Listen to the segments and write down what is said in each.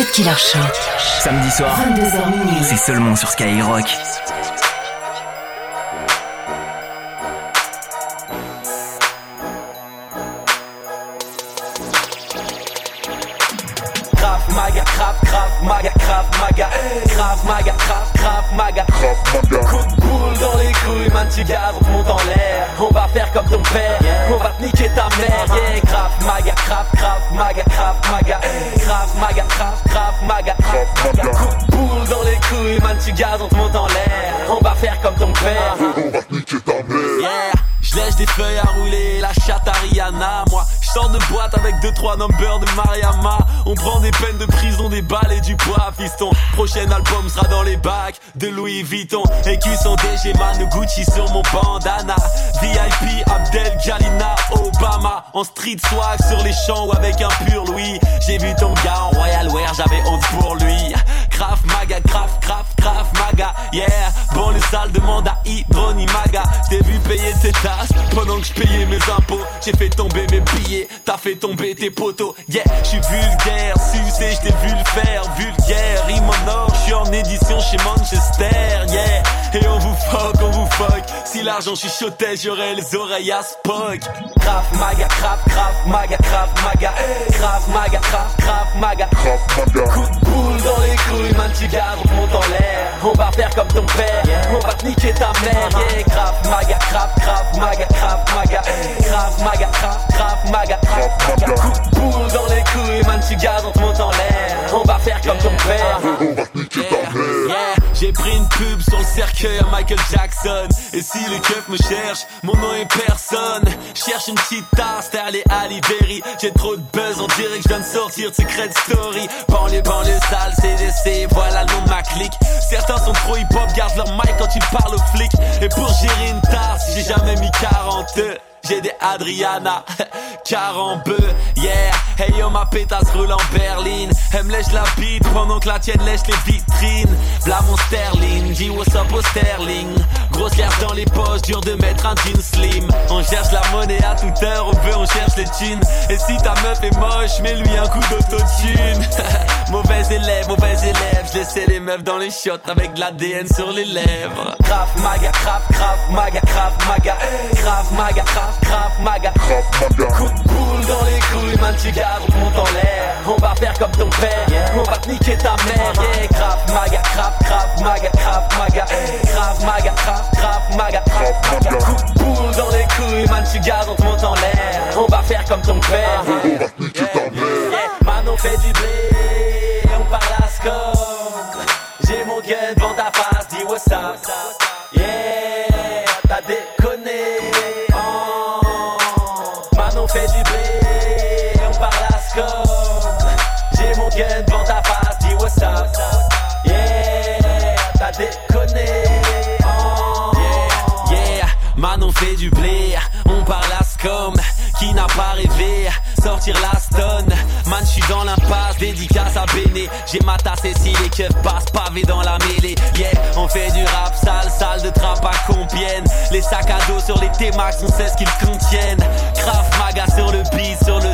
Cut Killer Show. Samedi soir, 22h minuit. c'est seulement sur Skyrock. Krav Maga, Krav, Krav Maga, Krav Maga, Krav Maga, Krav, Krav Maga. Coup de boule dans les couilles, man, tu te monte en l'air. On va faire comme ton père, on va te niquer ta mère. Yeah, Krav Maga, Krav, Krav Maga, Krav Maga, gaz, on te monte en l'air. On va faire comme ton père. Yeah, je lèche des feuilles à rouler, la chatte à Rihanna, moi. Je sors de boîte avec deux trois numbers de Mariama. On prend des peines de prison, des balles et du poids, fiston. Prochain album sera dans les bacs de Louis Vuitton. Écu son DG Man Gucci sur mon bandana? VIP Abdel Galina Obama. En street swag sur les champs ou avec un pur Louis. J'ai vu ton gars en Royal Wear, j'avais honte pour lui. Graf Maga, graf, graf, graf Maga. Yeah, bon le sale demande à Ibroni Maga. T'ai vu payer tes tasses? Pendant que je payais mes impôts. J'ai fait tomber mes billets, t'as fait tomber tes poteaux. Yeah, je suis vulgaire, sucé, je t'ai vu le faire. Vulgaire, or, je suis en édition chez Manchester. Yeah, et on vous fuck, on vous fuck. Si l'argent chuchotait, j'aurais les oreilles à Spock. Graf Maga, graf, graf Maga, graf Maga. Graf Maga, graf, graf Maga. Coup de boule dans les couilles, man, tu gardes, on te monte en l'air. On va faire comme ton père, on va te niquer ta mère. Yeah, graf Maga, graf, graf Maga, graf Maga. Graf Maga, graf, graf Maga, graf Maga. Coup de boule dans les couilles, man, tu gardes, on te monte en l'air. On va faire comme ton père. Yeah, yeah. J'ai pris une pub sur le cercueil à Michael Jackson. Et si les keufs me cherchent, mon nom est personne. Cherche une petite tasse, t'es allé à Libéry. J'ai trop de buzz, on dirait que je viens de sortir de Secret Story. Banlieue, banlieue sale, CDC, voilà le nom de ma clique. Certains sont trop hip-hop, gardent leur mic quand ils parlent aux flics. Et pour gérer une tasse, j'ai jamais mis 40 j'ai des Adriana, carambeu, yeah. Hey yo, ma pétasse roule en berline. Elle me lèche la bite pendant que la tienne lèche les vitrines. Bla mon sterling, dis what's up au sterling. Grosse lèvre dans les poches, dur de mettre un jean slim. On cherche la monnaie à toute heure, au peu on cherche les thunes. Et si ta meuf est moche, mets-lui un coup d'autotune. mauvais élève, mauvais élève. Je laissais les meufs dans les chiottes avec de l'ADN sur les lèvres. Graf maga, graf, graf maga, graf maga. Graf maga, graf, graf maga. Coup de boule dans les couilles, man, tu gardes, on te monte en l'air. On va faire comme ton père, on va te niquer ta mère. Yeah, graf maga, graf, graf maga, graf maga. On va faire comme ton père. Yeah, man, on fait du blé, on parle à score. J'ai mon gun devant ta face, dis what's up. Yeah, t'as déconné. Oh, man, on fait du blé, on parle à score. J'ai mon gun devant ta face, dis what's up. Yeah, t'as déconné. Oh, yeah, yeah, man, on fait du blé, sortir la stone. Man je suis dans l'impasse, dédicace à Béné. J'ai ma tasse et si les keufs passent pavé dans la mêlée. Yeah, on fait du rap sale, sale de trappe à Compiègne. Les sacs à dos sur les T-Max, on sait ce qu'ils contiennent. Craft maga sur le beat, sur le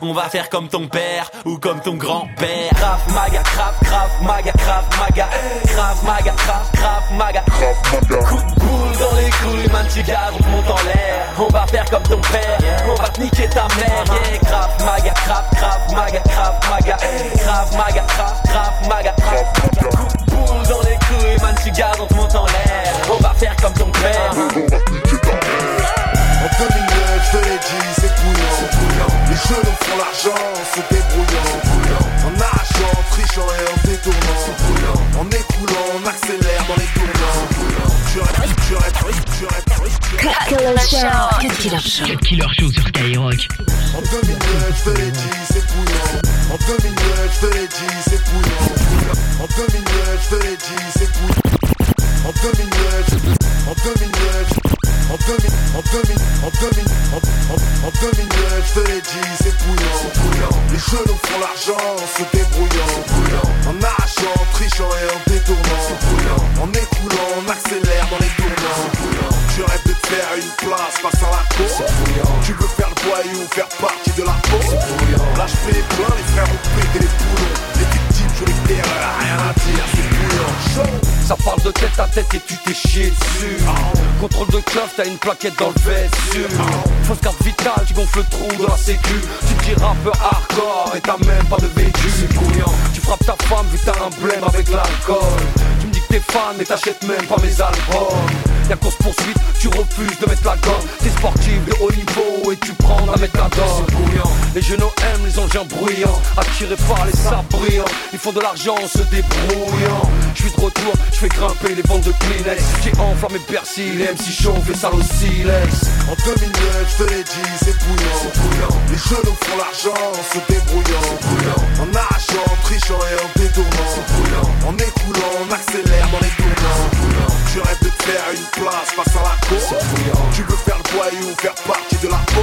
On va faire comme ton père ou comme ton grand-père. Craft maga, craft, craft maga, craft maga. Craft maga, craft, craft maga. Coup de boule dans les couilles, man tu gardes, on te monte en l'air. On va faire comme ton père on va te niquer ta mère, yeah Grave maga, grave, grave maga, grave maga. Grave maga, grave, grave maga, grave maga. Coup de boule dans les couilles, man tu gardes, on te monte en l'air. On va faire comme ton père. En 2009, je te l'ai jeunes font l'argent en se débrouillant. En en trichant et en détournant. En écoulant, on accélère dans les tournants. Killer Show. Killer Show. Sur Skyrock. En 2009, je te l'ai dit, c'est couillant. En 2009, je te l'ai dit, c'est couillant. En 2009, je te l'ai dit, c'est couillant. En 2009, en 2009, en 2000, en 2000, en 2000, en, en, en 2009, je te l'ai dit, c'est couillant. Les jeunes font l'argent en se à tête et tu t'es chié dessus. Contrôle de coffre, t'as une plaquette dans le vessu. Fausse carte vitale, tu gonfles le trou de la sécu. Tu te dis rappeur hardcore et t'as même pas de vécu. C'est bouillant. Tu frappes ta femme vu t'as un blême avec l'alcool. Tu me dis que t'es fan mais t'achètes même pas mes albums. Y'a course poursuite, tu refuses de mettre la gomme. T'es sportif de haut niveau et tu prends la méthadone. Bouillant. Les jeunes aiment les engins bruyants, attirés par les sabrillants. Ils font de l'argent en se débrouillant. Je suis de retour, je fais grimper les ventes de Kleenex. J'ai enflammé Persil, les MC chauffent et sale au silex. En 2009, je te l'ai dit, c'est bouillant. Les jeunes font l'argent en se débrouillant. En arrachant, en trichant et en détournant. En écoulant, on accélère dans les tournants. Tu rêves de te faire une place face à la cour. Tu veux faire le voyou, faire partie de la peau.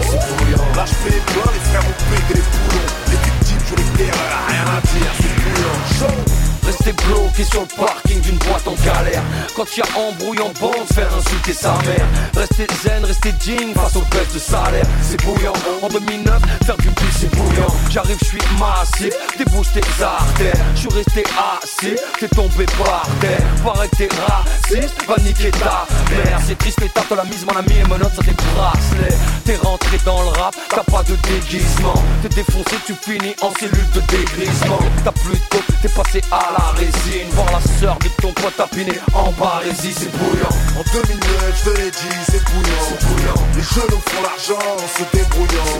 Là, je fais plein, les frères ont pété les poulons. Les victimes jouent les terreurs, rien à dire, c'est bouillant. Chaud. Rester bloqué sur le parking d'une boîte en galère. Quand y a embrouille en bande, faire insulter sa mère. Rester zen, rester digne face aux baisses de salaire. C'est bouillant, en 2009, faire du pli c'est bouillant J'arrive, je suis massif, débouche tes artères. Je suis resté assis, t'es tombé par terre. Paraît que t'es raciste, va niquer ta mère. C'est triste mais t'as la mise mon ami et menottes sur tes bracelets T'es rentré dans le rap, t'as pas de déguisement. T'es défoncé, tu finis en cellule de dégrisement. T'as plus de t'es passé à la résine Voir la sœur de ton pote tapiné en barésie C'est bouillant En 2009, je te l'ai dit, c'est bouillant. Les jeunes font l'argent en se débrouillant.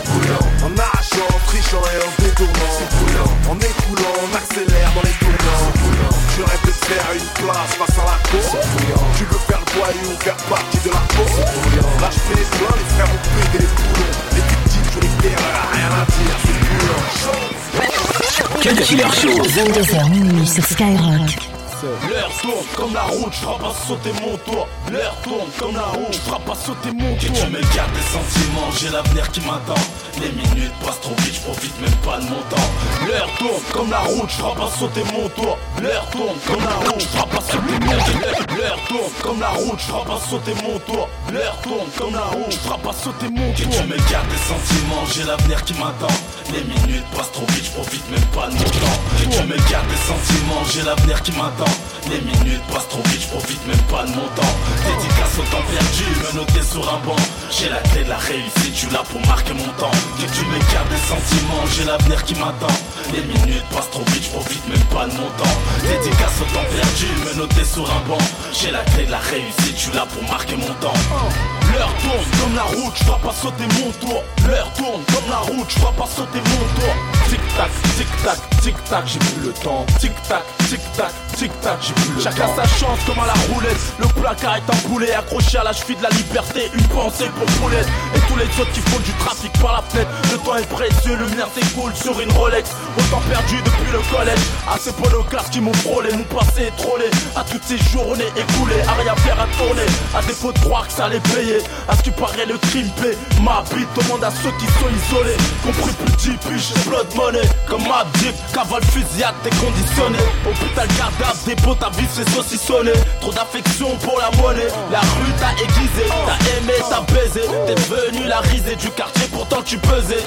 En arrachant, en trichant et en détournant. En écoulant, on accélère dans les tournants. Tu rêves de faire une place face à la cour. Tu veux faire le voyou, faire partie de la peau. Je fais les pleins, les frères ont pété les poulons. Les victimes jouent les terreurs, rien à dire, c'est bouillant. Cut Killer Show. 22h minuit sur Skyrock. L'air tourne comme la route, je frappe à sauter mon toit. L'air tourne comme la route, je frappe à sauter mon toit. Que tu me gardes des sentiments, j'ai l'avenir qui m'attend. Les minutes passent trop vite, je profite même pas de mon temps. L'air tourne comme la route, je frappe à sauter mon toit. L'air tourne comme la route, je frappe à sauter mon toit. L'air tourne comme la route, je frappe à sauter mon toit. L'air tourne comme la route, je frappe à sauter mon toit. Que tu me gardes des sentiments, j'ai l'avenir qui m'attend. Les minutes passent trop vite, je profite même pas de mon temps. Que tu me gardes des sentiments, j'ai l'avenir qui m'attend. Les minutes passent trop vite, je profite même pas de mon temps. Dédicace au temps perdu, me noter sur un banc. J'ai la clé de la réussite, tu là pour marquer mon temps. Que tu m'écartes des sentiments, j'ai l'avenir qui m'attend. Les minutes passent trop vite, je profite même pas de mon temps. Dédicace au temps perdu, me noter sur un banc. J'ai la clé de la réussite, tu là pour marquer mon temps. L'heure tourne comme la route, je pas sauter mon tour. L'heure tourne comme la route, je pas sauter mon tour. Tic tac, tic tac, tic tac, j'ai plus le temps. Tic tac, tic tac, tic tac, j'ai plus le Chacun sa chance comme à la roulette? Le placard est un poulet accroché à la cheville de la liberté. Une pensée pour poulette. Et tous les autres qui font du trafic par la fenêtre. Le temps est précieux, le mien s'écoule sur une Rolex. Autant perdu depuis le collège. À ces polocars qui m'ont frôlé, mon passé est trollé. À toutes ces journées écoulées, à rien faire à tourner. À défaut de croire que ça allait payer. À ce qui paraît le crime paie. Ma bite demande à ceux qui sont isolés. Compris petit piche, blood money. Comme ma dip, cavale fusillade déconditionné. Hôpital gardable, dépôt, ta vie c'est saucissonné. Trop d'affection pour la monnaie. La rue t'a aiguisé, t'as aimé, t'as baisé. T'es venu la risée du quartier, pourtant tu pesais.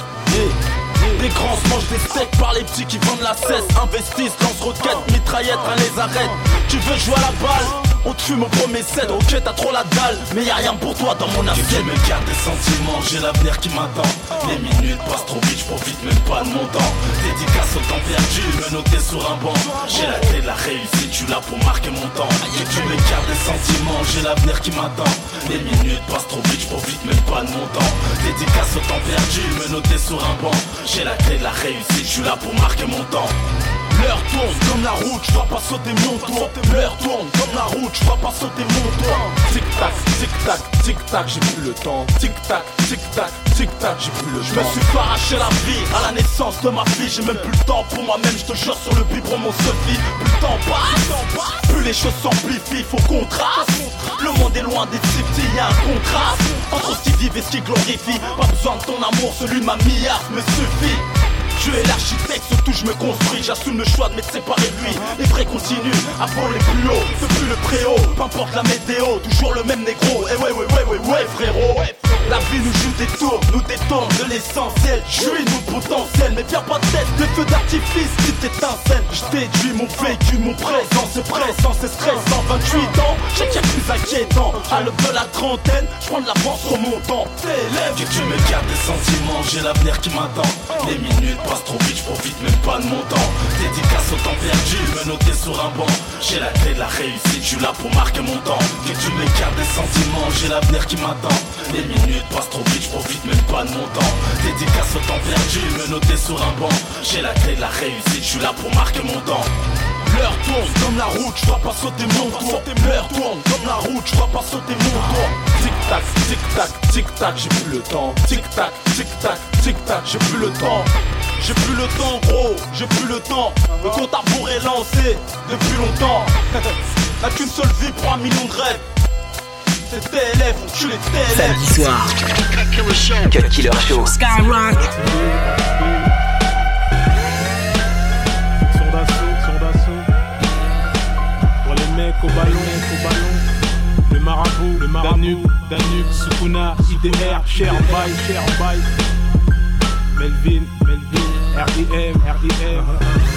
Des grands se mangent des steaks par les petits qui vendent la cesse Investissent, lance roquettes, mitraillettes, rien les arrête Tu veux jouer à la balle? On te fume au premier set, ok t'as trop la dalle Mais y a rien pour toi dans mon assiette. Je me garde des sentiments, j'ai l'avenir qui m'attend. Les minutes passent trop vite, je profite même pas de mon temps. Dédicace au temps perdu, me noter sur un banc. J'ai la clé de la réussite, tu là pour marquer mon temps. Que tu me gardes des sentiments, j'ai l'avenir qui m'attend. Les minutes passent trop vite, je profite même pas de mon temps. Dédicace au temps perdu, me noter sur un banc. J'ai la clé de la réussite, je suis là pour marquer mon temps L'heure tourne comme la route, je pas sauter mon toit. L'heure tourne comme la route, je pas sauter mon toit. Tic tac, tic tac, tic tac, j'ai plus le temps. Tic tac, tic tac, tic tac, j'ai plus le temps. Je me suis pas arraché la vie à la naissance de ma fille. J'ai même plus le temps pour moi-même, je te jure sur le biberon mon selfie Plus le temps passe, plus les choses s'amplifient, faut qu'on trace. Le monde est loin des petits, y'a un contraste. Entre ce qui vive et ce qui glorifie. Pas besoin de ton amour, celui de ma milliard me suffit tu es l'architecte, où je me construis, j'assume le choix de m'être séparé de lui. Les vrais continuent, avant les plus hauts, depuis le préau, peu importe la météo, toujours le même négro. Et ouais, ouais, ouais, ouais, ouais, frérot. La vie nous joue des tours, nous détourne de l'essentiel. Je suis potentiel, mais viens pas de tête, les feux d'artifice qui t'étincellent. Je déduis mon vécu, mon présent, c'est pressant, c'est stressant. 28 ans, j'ai qu'il plus inquiétant. À l'aube de la trentaine, je prends de l'avance sur mon temps. T'élèves, que tu me gardes des sentiments, j'ai l'avenir qui m'attend. Les minutes passent trop vite, je profite même pas de mon temps. Dédicace au temps perdu, me noter sur un banc. J'ai la clé de la réussite, je suis là pour marquer mon temps. Que tu me gardes des sentiments, j'ai l'avenir qui m'attend. Les minutes passent trop vite, je profite même pas de mon temps. Dédicace au temps perdu, me noter sur un banc. J'ai la clé de la réussite, je suis là pour marquer mon temps. L'heure tourne comme la route, je dois pas sauter mon tour. L'heure tourne comme la route, je dois pas sauter mon tour. Tic tac, tic tac, tic tac, j'ai plus le temps. Tic tac, tic tac, tic tac, j'ai plus le temps. J'ai plus le temps gros, j'ai plus le temps Le compte à rebours est lancé depuis longtemps N'a qu'une seule vie pour un million de rêves C'est TLF, tu les TLF Samedi soir. Cut Killer Show. Skyrock. Son d'assaut, son d'assaut. Pour les mecs au ballon, au ballon. Le marabout, le marabout. Danube, Danube, Sukuna, IDR, Cher Bay, Cher Bay. Melvin, Melvin, RIM, RIM.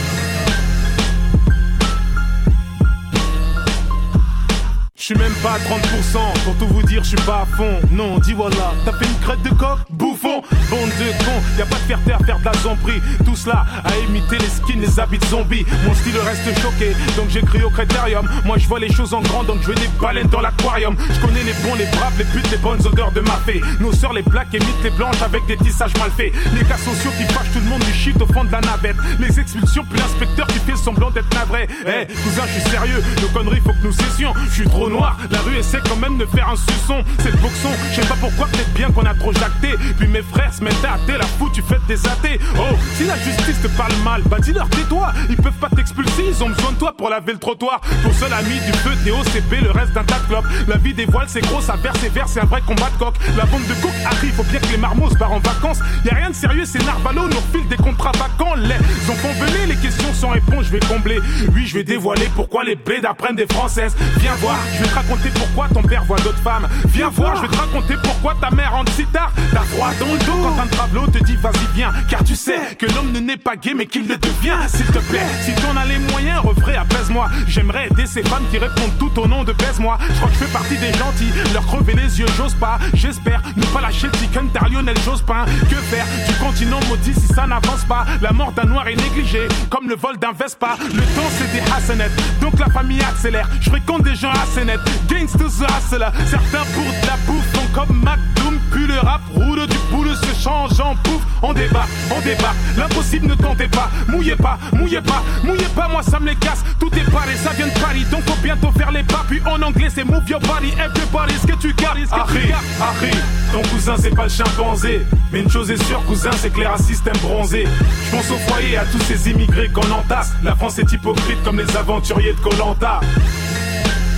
Je suis même pas à 30% Pour tout vous dire je suis pas à fond. Non dis voilà T'as fait une crête de coq Bouffon. Bande de cons Y'a pas de faire taire faire de la zombie Tout cela à imiter les skins les habits de zombies. Mon style reste choqué Donc j'écris au critérium Moi je vois les choses en grand Donc je veux des baleines dans l'aquarium. Je connais les bons les braves les putes les bonnes odeurs de ma fée. Nos sœurs les blacks imitent les blanches avec des tissages mal faits. Les cas sociaux qui fâchent tout le monde du shit au fond de la navette. Les expulsions puis l'inspecteur qui fait semblant d'être navré. Eh cousin je suis sérieux Nos conneries faut que nous cessions. Je suis trop la rue essaie quand même de faire un suçon. C'est le boxon, je sais pas pourquoi, peut-être bien qu'on a trop jacté. Puis mes frères se mettaient à thé, la fou, tu fais des athées. Oh, si la justice te parle mal, bah dis-leur tais-toi. Ils peuvent pas t'expulser, ils ont besoin de toi pour laver le trottoir. Ton seul ami du feu, TOCP, le reste d'un tas de clopes. La vie des voiles, c'est gros, ça persévère, c'est un vrai combat de coq. La bande de coq arrive, faut bien que les marmots se barrent en vacances. Y a rien de sérieux, c'est Narvalo, nous refile des contrats vacants. Les enfants venez, les questions sans réponse, je vais combler. Oui, je vais dévoiler pourquoi les blés apprennent des françaises. Viens voir, vais te raconter pourquoi ton père voit d'autres femmes. Viens voir, je vais te raconter pourquoi ta mère rentre si tard. T'as froid dans le dos quand un travelot te dit vas-y viens. Car tu sais que l'homme ne naît pas gay mais qu'il le devient. S'il te plaît, si t'en as les moyens, refrais apaise-moi. J'aimerais aider ces femmes qui répondent tout au nom de baise-moi. Je crois que je fais partie des gentils, leur crever les yeux, j'ose pas. J'espère ne pas lâcher le chicken tar Lionel Jospin. Que faire du continent maudit si ça n'avance pas? La mort d'un noir est négligée, comme le vol d'un Vespa. Le temps c'est des hassanettes, donc la famille accélère. Je fréquente des gens assez nets, gangsters hustle. Certains pour de la bouffe font comme McDoom, puis le rap roule du boule se change en pouf. On débat, on débat, l'impossible ne tentez pas. Mouillez pas, mouillez pas, mouillez pas, moi ça me les casse. Tout est paré, ça vient de Paris, donc faut bientôt faire les pas. Puis en anglais c'est move your body, everybody, ce que tu gardes, ce que tu gardes. Harry, ton cousin c'est pas le chimpanzé. Mais une chose est sûre, cousin, c'est que les racistes aiment bronzer. Je pense au foyer, à tous ces immigrés qu'on entasse. La France est hypocrite comme les aventuriers de Colanta.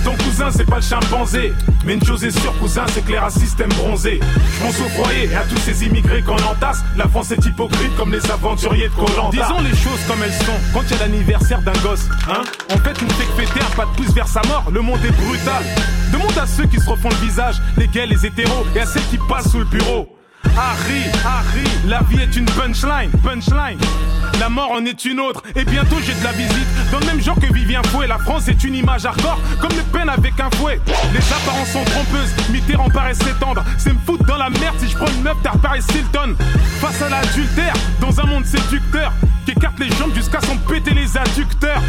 Ton cousin c'est pas le chimpanzé. Mais une chose est sûre cousin c'est les racistes aiment bronzer Je pense au foyer et à tous ces immigrés qu'on entasse. La France est hypocrite comme les aventuriers de Colanta. Disons les choses comme elles sont. Quand il y a l'anniversaire d'un gosse Hein On fait une fait fêter un pas de pouce vers sa mort. Le monde est brutal. Demande à ceux qui se refont le visage Les gays, les hétéros Et à celles qui passent sous le bureau Harry, Harry, la vie est une punchline, punchline. La mort en est une autre, et bientôt j'ai de la visite. Dans le même genre que Vivien Fouet, la France est une image hardcore, comme le peine avec un fouet. Les apparences sont trompeuses, Mitterrand paraît s'étendre. C'est me foutre dans la merde si je prends une meuf t'as Paris Hilton. Face à l'adultère, dans un monde séducteur, qui écarte les jambes jusqu'à s'en péter les adducteurs.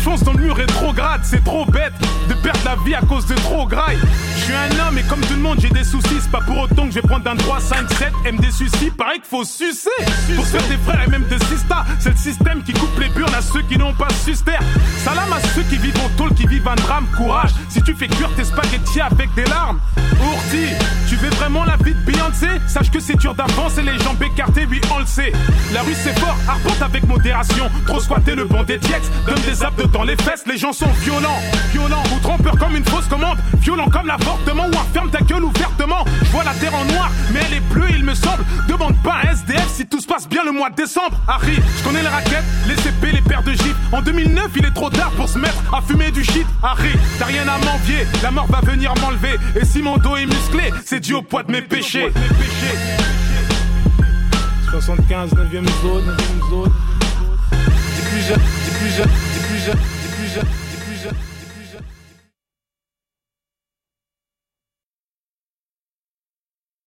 Tu fonces dans le mur rétrograde, c'est trop bête de perdre la vie à cause de trop graille. Je suis un homme et comme tout le monde j'ai des soucis, c'est pas pour autant que je vais prendre un 3, 5, 7, M des pareil qu'il faut sucer. Pour faire des frères et même des sisters, c'est le système qui coupe les burnes à ceux qui n'ont pas suster. Salam à ceux qui vivent en tôle, qui vivent un drame, courage. Si tu fais cuire tes spaghettis avec des larmes, Ourti, tu veux vraiment la vie de Beyoncé? Sache que c'est dur d'avancer les jambes écartées, oui on le sait. La rue c'est fort, arpente avec modération. Trop squatter le banc des TX, donne des apps de dans les fesses, les gens sont violents, violents ou trompeurs comme une fausse commande, violent comme l'avortement ou ferme ta gueule ouvertement. Je vois la terre en noir, mais elle est bleue, il me semble. Demande pas à SDF si tout se passe bien le mois de décembre. Harry, je connais les raquettes, les CP, les paires de gifs. En 2009, il est trop tard pour se mettre à fumer du shit. Harry, t'as rien à m'envier, la mort va venir m'enlever. Et si mon dos est musclé, c'est dû au poids de mes péchés. 75, 9ème zone, 9ème zone plus jeune, des plus jeunes.